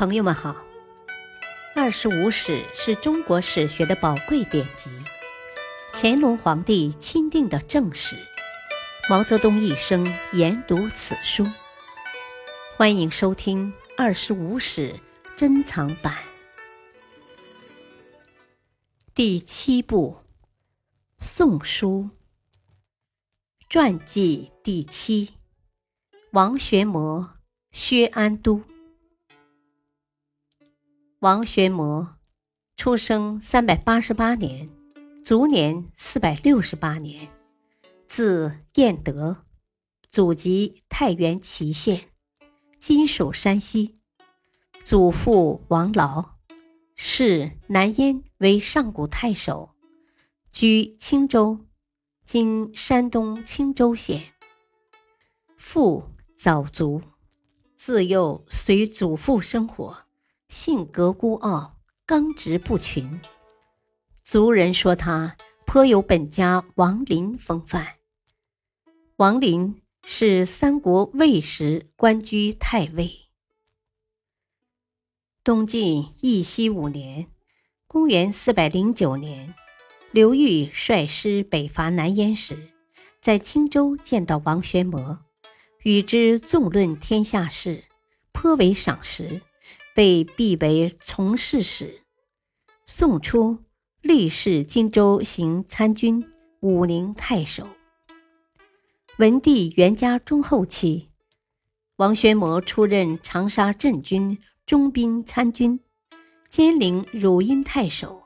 朋友们好，《二十五史》是中国史学的宝贵典籍，乾隆皇帝钦定的正史，毛泽东一生研读此书。欢迎收听《二十五史》珍藏版。第七部《宋书》传记第七：王玄谟、薛安都。王玄谟，出生三百八十八年，卒年四百六十八年，字彦德，祖籍太原祁县，今属山西。祖父王劳，仕南燕为上古太守，居青州（今山东青州县）。父早卒，自幼随祖父生活。性格孤傲，刚直不群。族人说他颇有本家王林风范。王林是三国魏时官居太尉。东晋义熙五年（公元四百零九年），刘裕率师北伐南燕时，在青州见到王玄谟，与之纵论天下事，颇为赏识。被辟为从事使。宋初，历仕荆州行参军、武宁太守。文帝元嘉中后期，王玄谟出任长沙镇军中兵参军，兼领汝阴太守。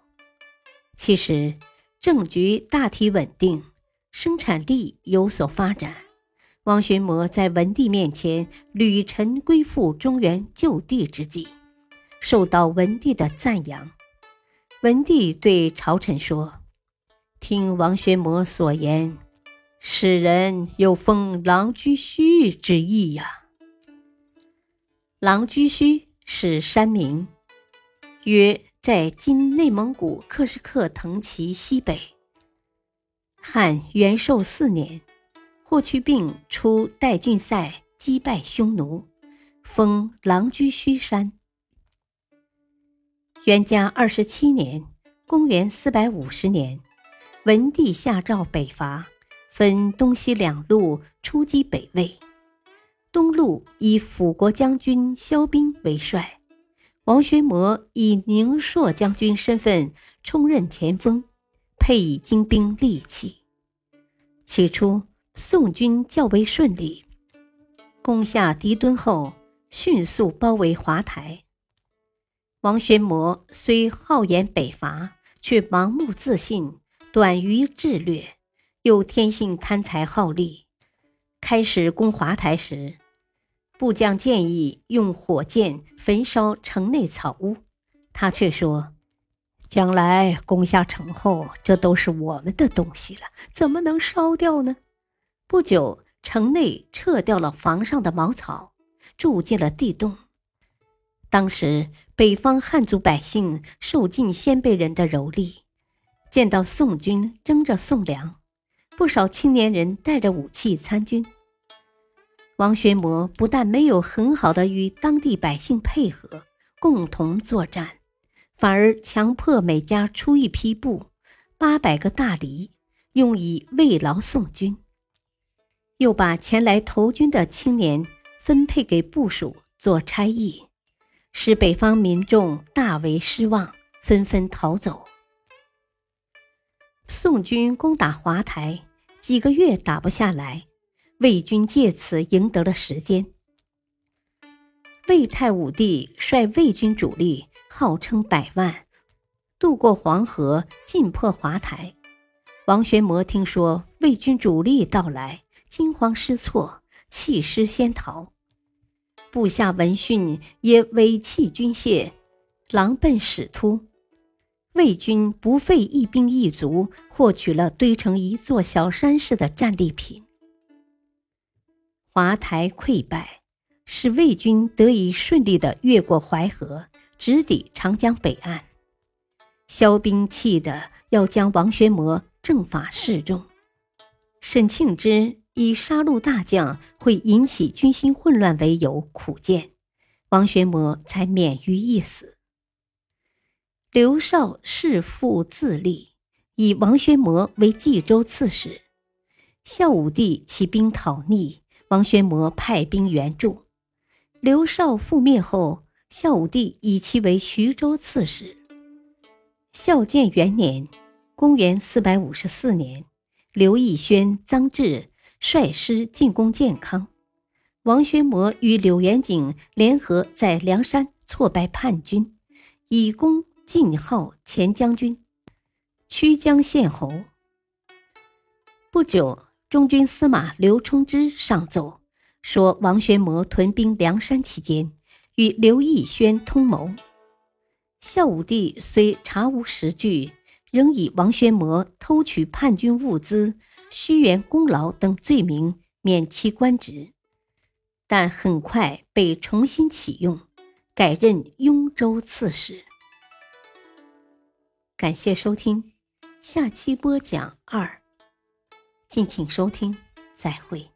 其实，政局大体稳定，生产力有所发展。王玄谟在文帝面前屡陈归附中原旧地之计，受到文帝的赞扬。文帝对朝臣说：“听王玄谟所言，使人有封狼居胥之意呀。”狼居胥是山名，约在今内蒙古克什克腾旗西北。汉元寿四年。霍去病出代郡塞，击败匈奴，封狼居胥山。元嘉二十七年（公元四百五十年），文帝下诏北伐，分东西两路出击北魏。东路以辅国将军萧斌为帅，王玄谟以宁朔将军身份充任前锋，配以精兵利器。起初。宋军较为顺利，攻下狄敦后，迅速包围华台。王玄谟虽好言北伐，却盲目自信，短于智略，又天性贪财好利。开始攻华台时，部将建议用火箭焚烧城内草屋，他却说：“将来攻下城后，这都是我们的东西了，怎么能烧掉呢？”不久，城内撤掉了房上的茅草，住进了地洞。当时，北方汉族百姓受尽鲜卑人的蹂躏，见到宋军争着送粮，不少青年人带着武器参军。王玄谟不但没有很好的与当地百姓配合，共同作战，反而强迫每家出一匹布，八百个大梨，用以慰劳宋军。又把前来投军的青年分配给部属做差役，使北方民众大为失望，纷纷逃走。宋军攻打华台，几个月打不下来，魏军借此赢得了时间。魏太武帝率魏军主力，号称百万，渡过黄河，进破华台。王玄谟听说魏军主力到来。惊慌失措，弃师先逃。部下闻讯，也委弃军械，狼奔使突。魏军不费一兵一卒，获取了堆成一座小山似的战利品。华台溃败，使魏军得以顺利地越过淮河，直抵长江北岸。萧兵气得要将王玄谟正法示众。沈庆之。以杀戮大将会引起军心混乱为由，苦谏王玄谟才免于一死。刘绍弑父自立，以王玄谟为冀州刺史。孝武帝起兵讨逆，王玄谟派兵援助。刘绍覆灭后，孝武帝以其为徐州刺史。孝建元年（公元454年），刘义轩、臧质率师进攻建康，王宣谟与柳元景联合在梁山挫败叛军，以功。晋号前将军，曲江县侯。不久，中军司马刘冲之上奏说，王宣谟屯兵梁山期间，与刘义轩通谋。孝武帝虽查无实据，仍以王宣谟偷取叛军物资、虚圆功劳等罪名免其官职，但很快被重新启用，改任雍州刺史。感谢收听，下期播讲二。敬请收听，再会。